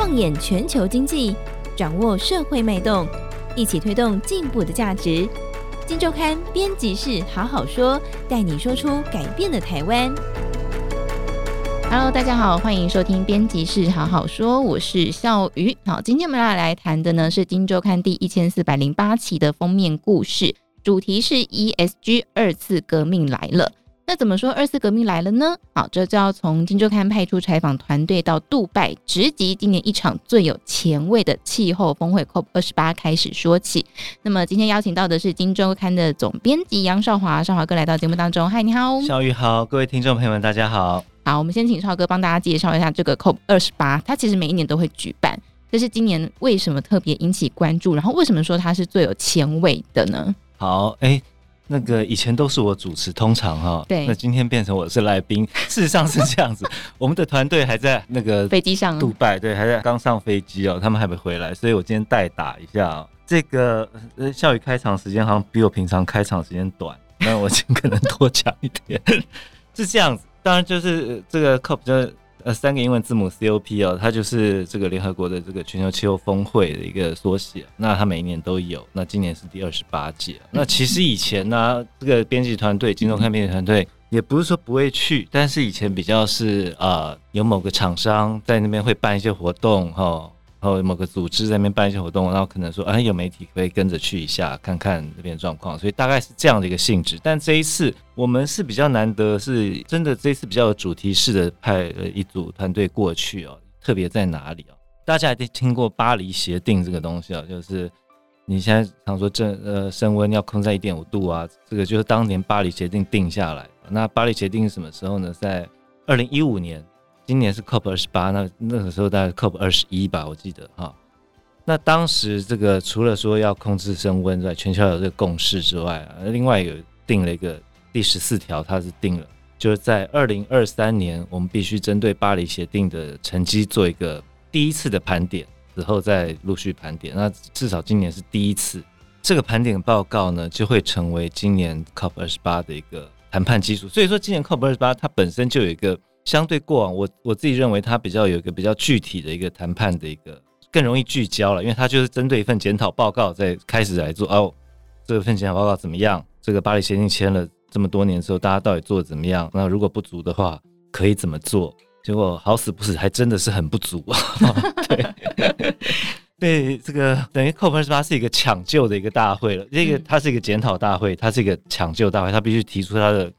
放眼全球经济，掌握社会脉动，一起推动进步的价值。金周刊编辑室好好说，带你说出改变的台湾。Hello，大家好，欢迎收听编辑室好好说，我是笑鱼。好，今天我们要来谈的呢是金周刊第一千四百零八期的封面故事，主题是 ESG 二次革命来了。那怎么说二次革命来了呢？好，这就要从金周刊派出采访团队到杜拜，直击今年一场最有前卫的气候峰会 COP 二十八开始说起。那么今天邀请到的是金周刊的总编辑杨少华，少华哥来到节目当中。嗨，你好，小雨好，各位听众朋友们，大家好。好，我们先请少哥帮大家介绍一下这个 COP 二十八，它其实每一年都会举办，但是今年为什么特别引起关注？然后为什么说它是最有前卫的呢？好，哎、欸。那个以前都是我主持，通常哈，对，那今天变成我是来宾。事实上是这样子，我们的团队还在那个飞机上，杜拜对，还在刚上飞机哦，他们还没回来，所以我今天代打一下哦。这个呃，笑宇开场时间好像比我平常开场时间短，那我尽可能多讲一点，是这样子。当然就是这个 COP 就。呃，三个英文字母 COP 哦，它就是这个联合国的这个全球气候峰会的一个缩写。那它每一年都有，那今年是第二十八届。那其实以前呢、啊，这个编辑团队，今周刊编辑团队，也不是说不会去，但是以前比较是啊，有某个厂商在那边会办一些活动哈。然后某个组织在那边办一些活动，然后可能说，哎，有媒体可以跟着去一下，看看这边状况，所以大概是这样的一个性质。但这一次我们是比较难得，是真的这一次比较有主题式的派了一组团队过去哦。特别在哪里哦？大家一定听过巴黎协定这个东西啊，就是你现在常说正呃升温要控在一点五度啊，这个就是当年巴黎协定定下来。那巴黎协定什么时候呢？在二零一五年。今年是 COP 二十八，那那个时候大概 COP 二十一吧，我记得哈。那当时这个除了说要控制升温之外，全球有这个共识之外啊，另外有定了一个第十四条，它是定了，就是在二零二三年，我们必须针对巴黎协定的成绩做一个第一次的盘点，之后再陆续盘点。那至少今年是第一次，这个盘点报告呢，就会成为今年 COP 二十八的一个谈判基础。所以说，今年 COP 二十八它本身就有一个。相对过往，我我自己认为它比较有一个比较具体的一个谈判的一个更容易聚焦了，因为它就是针对一份检讨报告在开始来做哦，这份检讨报告怎么样？这个巴黎协定签了这么多年之后，大家到底做的怎么样？那如果不足的话，可以怎么做？结果好死不死，还真的是很不足啊！对，对，这个等于 COP 二十八是一个抢救的一个大会了，这个它是一个检讨大会，它是一个抢救大会，它必须提出它的。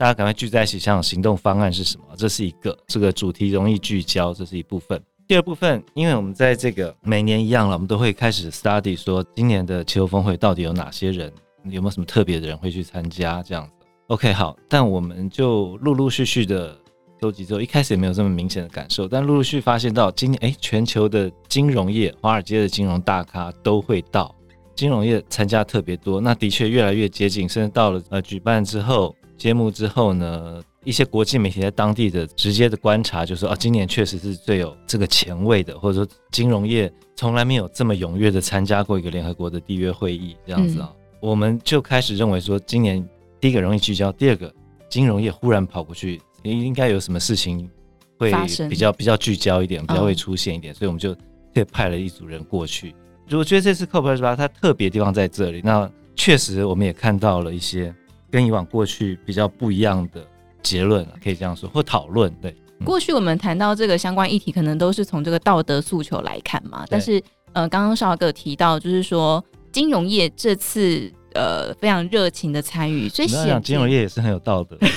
大家赶快聚在一起，想想行动方案是什么？这是一个这个主题容易聚焦，这是一部分。第二部分，因为我们在这个每年一样了，我们都会开始 study 说今年的气候峰会到底有哪些人，有没有什么特别的人会去参加这样子。OK，好，但我们就陆陆续续的收集之后，一开始也没有这么明显的感受，但陆陆续续发现到今年，哎，全球的金融业、华尔街的金融大咖都会到，金融业参加特别多，那的确越来越接近，甚至到了呃举办之后。揭幕之后呢，一些国际媒体在当地的直接的观察就是说，啊，今年确实是最有这个前卫的，或者说金融业从来没有这么踊跃的参加过一个联合国的缔约会议这样子啊，嗯、我们就开始认为说，今年第一个容易聚焦，第二个金融业忽然跑过去，应该有什么事情会比较比较聚焦一点，比较会出现一点，哦、所以我们就特派了一组人过去。我觉得这次 COP 二十八它特别的地方在这里，那确实我们也看到了一些。跟以往过去比较不一样的结论，可以这样说，或讨论。对，过去我们谈到这个相关议题，可能都是从这个道德诉求来看嘛。但是，呃，刚刚少哥提到，就是说金融业这次呃非常热情的参与，所以想金融业也是很有道德。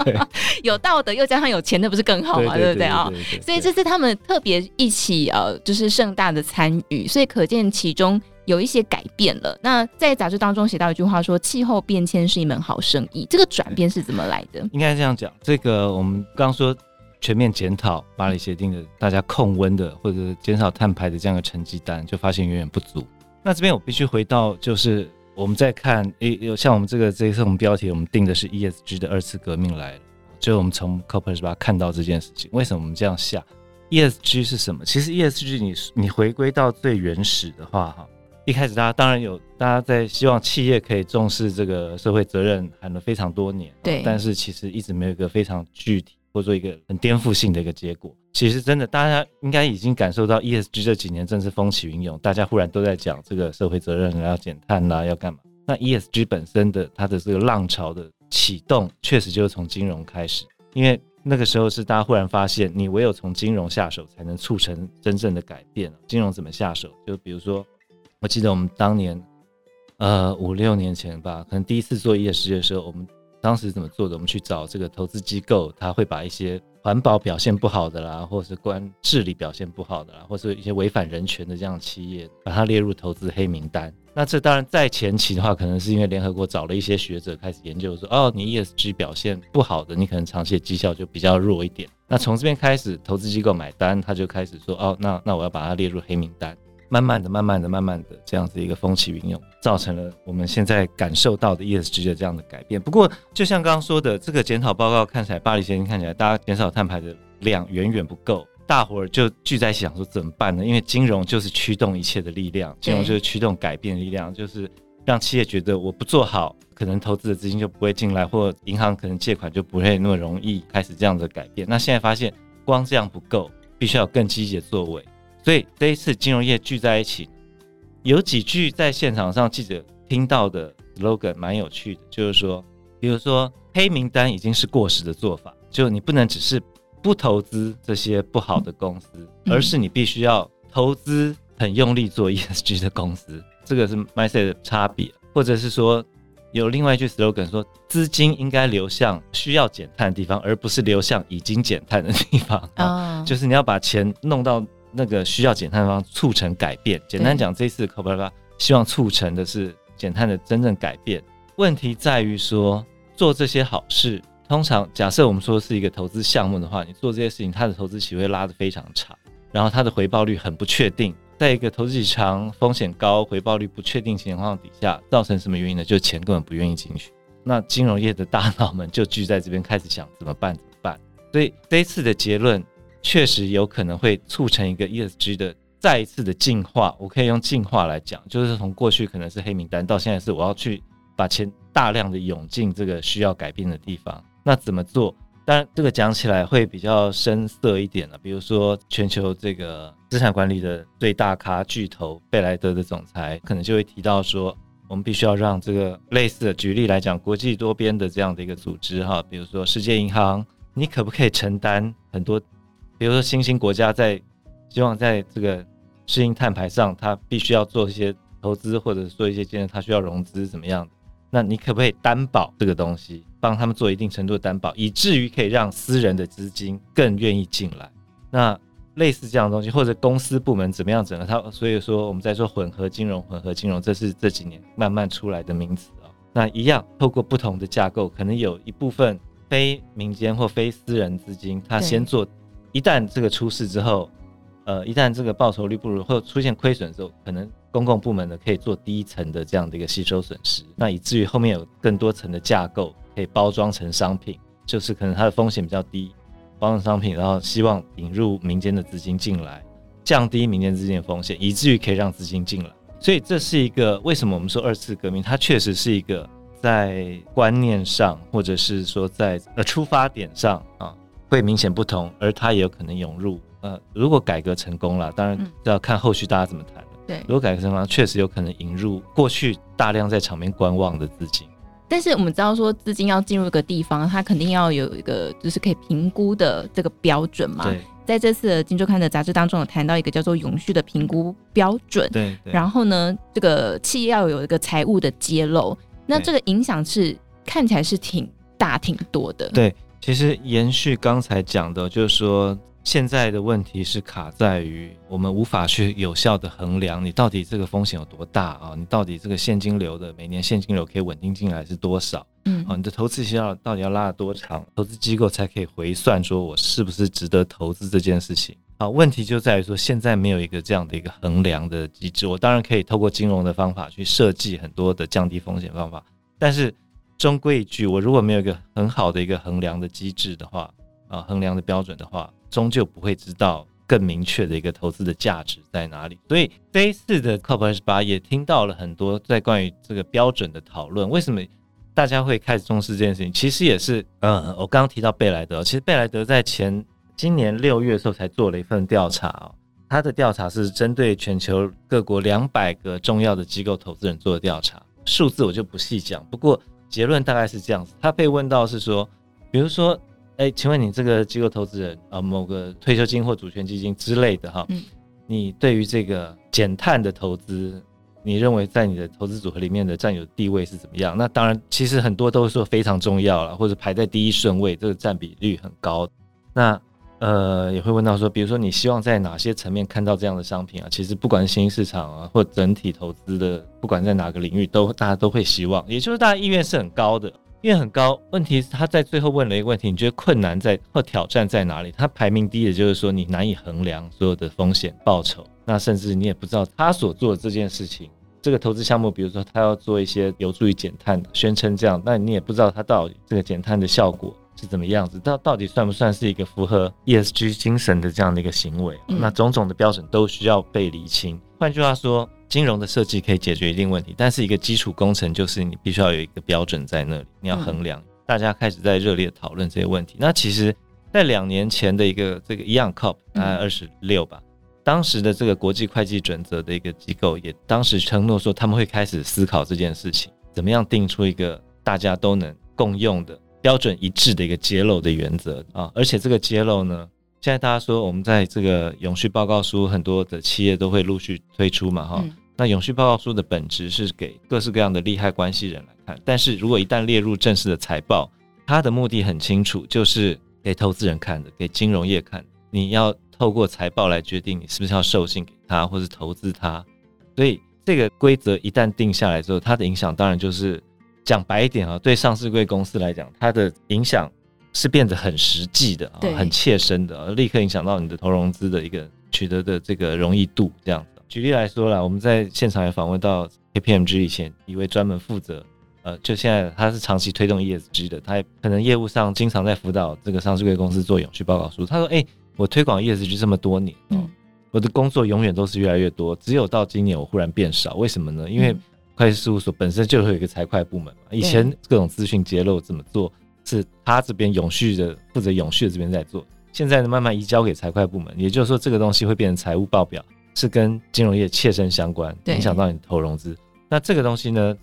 有道德又加上有钱，那不是更好吗？对不对啊？所以这次他们特别一起呃，就是盛大的参与，所以可见其中。有一些改变了。那在杂志当中写到一句话说：“气候变迁是一门好生意。”这个转变是怎么来的？应该这样讲。这个我们刚说全面检讨巴黎协定的，大家控温的或者减少碳排的这样的成绩单，就发现远远不足。那这边我必须回到，就是我们在看，诶，有像我们这个这一次我们标题我们定的是 ESG 的二次革命来了。就我们从 COP28 看到这件事情，为什么我们这样下 ESG 是什么？其实 ESG 你你回归到最原始的话，哈。一开始，大家当然有，大家在希望企业可以重视这个社会责任，喊了非常多年。对，但是其实一直没有一个非常具体或者说一个很颠覆性的一个结果。其实真的，大家应该已经感受到 ESG 这几年正是风起云涌，大家忽然都在讲这个社会责任要减碳啦，要干嘛？那 ESG 本身的它的这个浪潮的启动，确实就是从金融开始，因为那个时候是大家忽然发现，你唯有从金融下手，才能促成真正的改变。金融怎么下手？就比如说，我记得我们当年，呃，五六年前吧，可能第一次做 ESG 的时候，我们当时怎么做的？我们去找这个投资机构，他会把一些环保表现不好的啦，或者是关治理表现不好的啦，或者是一些违反人权的这样的企业，把它列入投资黑名单。那这当然在前期的话，可能是因为联合国找了一些学者开始研究说，哦，你 ESG 表现不好的，你可能长期的绩效就比较弱一点。那从这边开始，投资机构买单，他就开始说，哦，那那我要把它列入黑名单。慢慢的、慢慢的、慢慢的，这样子一个风起云涌，造成了我们现在感受到的 ESG 的这样的改变。不过，就像刚刚说的，这个检讨报告看起来，巴黎协定看起来，大家减少碳排的量远远不够，大伙儿就聚在一起想说怎么办呢？因为金融就是驱动一切的力量，金融就是驱动改变的力量，就是让企业觉得我不做好，可能投资的资金就不会进来，或银行可能借款就不会那么容易开始这样的改变。那现在发现光这样不够，必须要有更积极的作为。所以这一次金融业聚在一起，有几句在现场上记者听到的 slogan 蛮有趣的，就是说，比如说黑名单已经是过时的做法，就你不能只是不投资这些不好的公司，而是你必须要投资很用力做 ESG 的公司，这个是 mindset 的差别，或者是说有另外一句 slogan 说，资金应该流向需要减碳的地方，而不是流向已经减碳的地方啊，就是你要把钱弄到。那个需要减碳方促成改变。简单讲，这次 COP28 希望促成的是减碳的真正改变。问题在于说，做这些好事，通常假设我们说是一个投资项目的话，你做这些事情，它的投资期会拉得非常长，然后它的回报率很不确定。在一个投资期长、风险高、回报率不确定情况底下，造成什么原因呢？就是钱根本不愿意进去。那金融业的大佬们就聚在这边开始想怎么办？怎么办？所以这一次的结论。确实有可能会促成一个 ESG 的再一次的进化，我可以用进化来讲，就是从过去可能是黑名单，到现在是我要去把钱大量的涌进这个需要改变的地方。那怎么做？当然这个讲起来会比较深色一点了。比如说全球这个资产管理的最大咖巨头贝莱德的总裁，可能就会提到说，我们必须要让这个类似的举例来讲，国际多边的这样的一个组织哈，比如说世界银行，你可不可以承担很多？比如说，新兴国家在希望在这个适应碳排上，它必须要做一些投资，或者做一些建设，它需要融资，怎么样？那你可不可以担保这个东西，帮他们做一定程度的担保，以至于可以让私人的资金更愿意进来？那类似这样的东西，或者公司部门怎么样整合它？所以说，我们在说混合金融，混合金融，这是这几年慢慢出来的名词啊。那一样，透过不同的架构，可能有一部分非民间或非私人资金，它先做。一旦这个出事之后，呃，一旦这个报酬率不如或出现亏损之后，可能公共部门呢可以做第一层的这样的一个吸收损失，那以至于后面有更多层的架构可以包装成商品，就是可能它的风险比较低，包装商品，然后希望引入民间的资金进来，降低民间资金的风险，以至于可以让资金进来。所以这是一个为什么我们说二次革命，它确实是一个在观念上，或者是说在呃出发点上啊。会明显不同，而它也有可能涌入。呃，如果改革成功了，当然要看后续大家怎么谈了。对，如果改革成功，确实有可能引入过去大量在场边观望的资金。但是我们知道说，资金要进入一个地方，它肯定要有一个就是可以评估的这个标准嘛。对，在这次的《金周刊》的杂志当中，有谈到一个叫做永续的评估标准。对，对。然后呢，这个企业要有一个财务的揭露，那这个影响是看起来是挺大、挺多的。对。其实延续刚才讲的，就是说现在的问题是卡在于我们无法去有效的衡量你到底这个风险有多大啊？你到底这个现金流的每年现金流可以稳定进来是多少？嗯，啊，你的投资期要到底要拉得多长？投资机构才可以回算说我是不是值得投资这件事情？啊，问题就在于说现在没有一个这样的一个衡量的机制。我当然可以透过金融的方法去设计很多的降低风险方法，但是。终归一句，我如果没有一个很好的一个衡量的机制的话，啊，衡量的标准的话，终究不会知道更明确的一个投资的价值在哪里。所以这一次的 COP28 也听到了很多在关于这个标准的讨论。为什么大家会开始重视这件事情？其实也是，嗯，我刚刚提到贝莱德，其实贝莱德在前今年六月的时候才做了一份调查哦，他的调查是针对全球各国两百个重要的机构投资人做的调查，数字我就不细讲，不过结论大概是这样子。他被问到是说，比如说，哎、欸，请问你这个机构投资人啊，某个退休金或主权基金之类的哈，嗯，你对于这个减碳的投资，你认为在你的投资组合里面的占有地位是怎么样？那当然，其实很多都是说非常重要了，或者排在第一顺位，这个占比率很高。那呃，也会问到说，比如说你希望在哪些层面看到这样的商品啊？其实不管是新兴市场啊，或整体投资的，不管在哪个领域，都大家都会希望，也就是大家意愿是很高的，意愿很高。问题是他在最后问了一个问题，你觉得困难在或挑战在哪里？他排名第一的就是说你难以衡量所有的风险报酬，那甚至你也不知道他所做的这件事情，这个投资项目，比如说他要做一些有助于减碳的，宣称这样，那你也不知道他到底这个减碳的效果。是怎么样子？到到底算不算是一个符合 ESG 精神的这样的一个行为？嗯、那种种的标准都需要被厘清。换句话说，金融的设计可以解决一定问题，但是一个基础工程就是你必须要有一个标准在那里，你要衡量。嗯、大家开始在热烈讨论这些问题。那其实，在两年前的一个这个 Young COP 大概二十六吧，嗯、当时的这个国际会计准则的一个机构也当时承诺说他们会开始思考这件事情，怎么样定出一个大家都能共用的。标准一致的一个揭露的原则啊，而且这个揭露呢，现在大家说我们在这个永续报告书，很多的企业都会陆续推出嘛，哈、嗯。那永续报告书的本质是给各式各样的利害关系人来看，但是如果一旦列入正式的财报，它的目的很清楚，就是给投资人看的，给金融业看的。你要透过财报来决定你是不是要授信给他，或是投资他。所以这个规则一旦定下来之后，它的影响当然就是。讲白一点啊，对上市贵公司来讲，它的影响是变得很实际的啊，很切身的，立刻影响到你的投融资的一个取得的这个容易度。这样子，举例来说啦，我们在现场也访问到 KPMG 以前一位专门负责，呃，就现在他是长期推动 ESG 的，他也可能业务上经常在辅导这个上市贵公司做永续报告书。他说：“哎、欸，我推广 ESG 这么多年，嗯，我的工作永远都是越来越多，只有到今年我忽然变少，为什么呢？因为、嗯会计事务所本身就会有一个财会部门嘛，以前各种资讯揭露怎么做，是他这边永续的负责永续的这边在做，现在呢慢慢移交给财会部门，也就是说这个东西会变成财务报表，是跟金融业切身相关，影响到你投融资。那这个东西呢，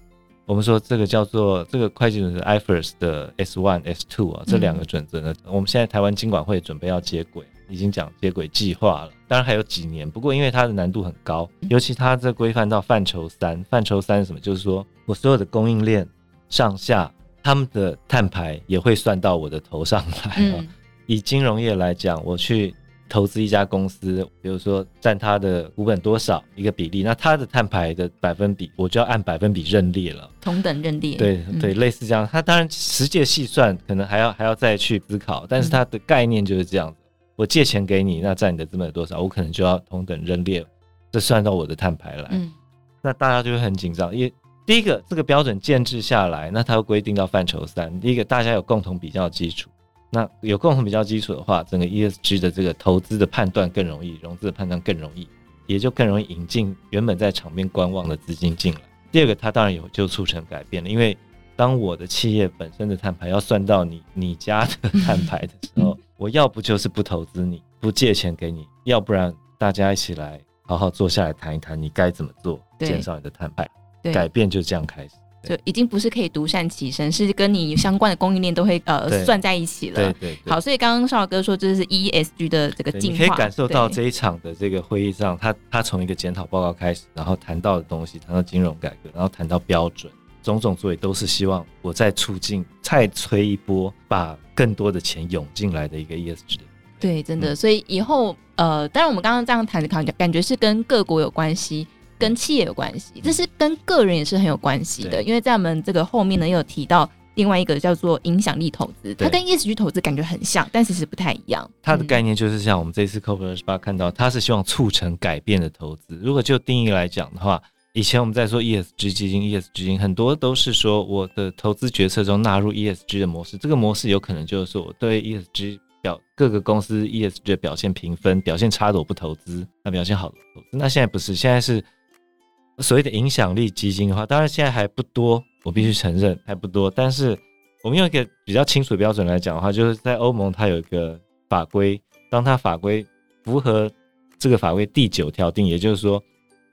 我们说这个叫做这个会计准则 IFRS 的 S one S two 啊，这两个准则呢，嗯、我们现在台湾金管会准备要接轨。已经讲接轨计划了，当然还有几年。不过因为它的难度很高，尤其它这规范到范畴三，范畴三是什么？就是说我所有的供应链上下，他们的碳排也会算到我的头上来。嗯、以金融业来讲，我去投资一家公司，比如说占它的股本多少一个比例，那它的碳排的百分比，我就要按百分比认列了，同等认列。对对，类似这样。它当然实际细算可能还要还要再去思考，但是它的概念就是这样子。我借钱给你，那占你的资本有多少？我可能就要同等认列，这算到我的碳排来。嗯，那大家就会很紧张，因为第一个这个标准建制下来，那它会规定到范畴三。第一个大家有共同比较基础，那有共同比较基础的话，整个 ESG 的这个投资的判断更容易，融资的判断更容易，也就更容易引进原本在场边观望的资金进来。第二个，它当然有就促成改变了，因为当我的企业本身的碳排要算到你你家的 碳排的时候。我要不就是不投资你，不借钱给你，要不然大家一起来好好坐下来谈一谈，你该怎么做，减少你的碳排，改变就这样开始，就已经不是可以独善其身，是跟你相关的供应链都会呃算在一起了。对对，对。好，所以刚刚绍哥说这是 ESG 的这个进化，你可以感受到这一场的这个会议上，他他从一个检讨报告开始，然后谈到的东西，谈到金融改革，然后谈到标准。种种作为都是希望我再促进、再催一波，把更多的钱涌进来的一个 ESG。对，真的。所以以后，呃，当然我们刚刚这样谈的感觉，感觉是跟各国有关系，跟企业有关系，这是跟个人也是很有关系的。因为在我们这个后面呢，又有提到另外一个叫做影响力投资，它跟 ESG 投资感觉很像，但其实不太一样。它的概念就是像我们这次 COP 二十八看到，它是希望促成改变的投资。如果就定义来讲的话，以前我们在说 ESG 基金，ESG 基金很多都是说我的投资决策中纳入 ESG 的模式，这个模式有可能就是说我对 ESG 表各个公司 ESG 的表现评分，表现差的我不投资，那表现好的投资。那现在不是，现在是所谓的影响力基金的话，当然现在还不多，我必须承认还不多。但是我们用一个比较清楚的标准来讲的话，就是在欧盟它有一个法规当它法规符合这个法规第九条定，也就是说，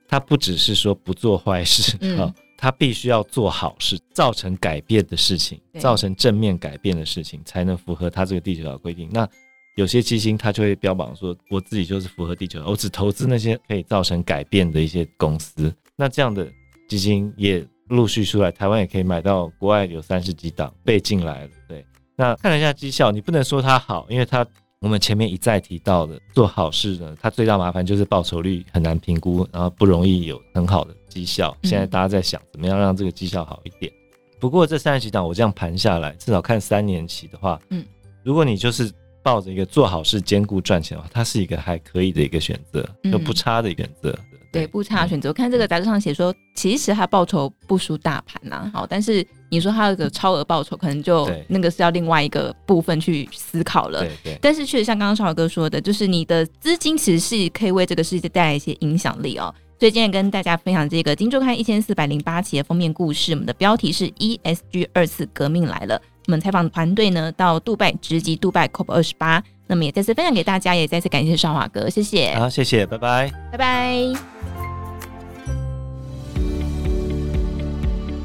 它不只是说不做坏事，嗯、哦，它必须要做好事，造成改变的事情，造成正面改变的事情，才能符合他这个地球的规定。那有些基金它就会标榜说，我自己就是符合地球，我只投资那些可以造成改变的一些公司。那这样的基金也陆续出来，台湾也可以买到，国外有三十几档被进来了。对，那看了一下绩效，你不能说它好，因为它我们前面一再提到的做好事呢，它最大麻烦就是报酬率很难评估，然后不容易有很好的绩效。现在大家在想怎么样让这个绩效好一点。不过这三十几档我这样盘下来，至少看三年期的话，嗯，如果你就是。抱着一个做好事兼顾赚钱的话，它是一个还可以的一个选择，就不差的选择。对，不差的选择。我看这个杂志上写说，其实它报酬不输大盘呐。好，但是你说它有个超额报酬，可能就那个是要另外一个部分去思考了。对对。但是确实像刚刚绍华哥说的，就是你的资金其实是可以为这个世界带来一些影响力哦。所以今天跟大家分享这个《金周刊》一千四百零八期的封面故事，我们的标题是 ESG 二次革命来了。我们采访团队呢，到杜拜直击杜拜 COP 二十八，那么也再次分享给大家，也再次感谢少华哥，谢谢。好，谢谢，拜拜，拜拜。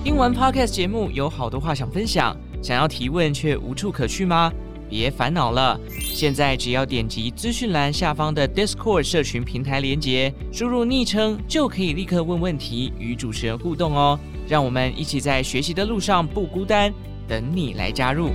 听完 Podcast 节目，有好多话想分享，想要提问却无处可去吗？别烦恼了，现在只要点击资讯栏下方的 Discord 社群平台连接，输入昵称就可以立刻问问题，与主持人互动哦。让我们一起在学习的路上不孤单。等你来加入。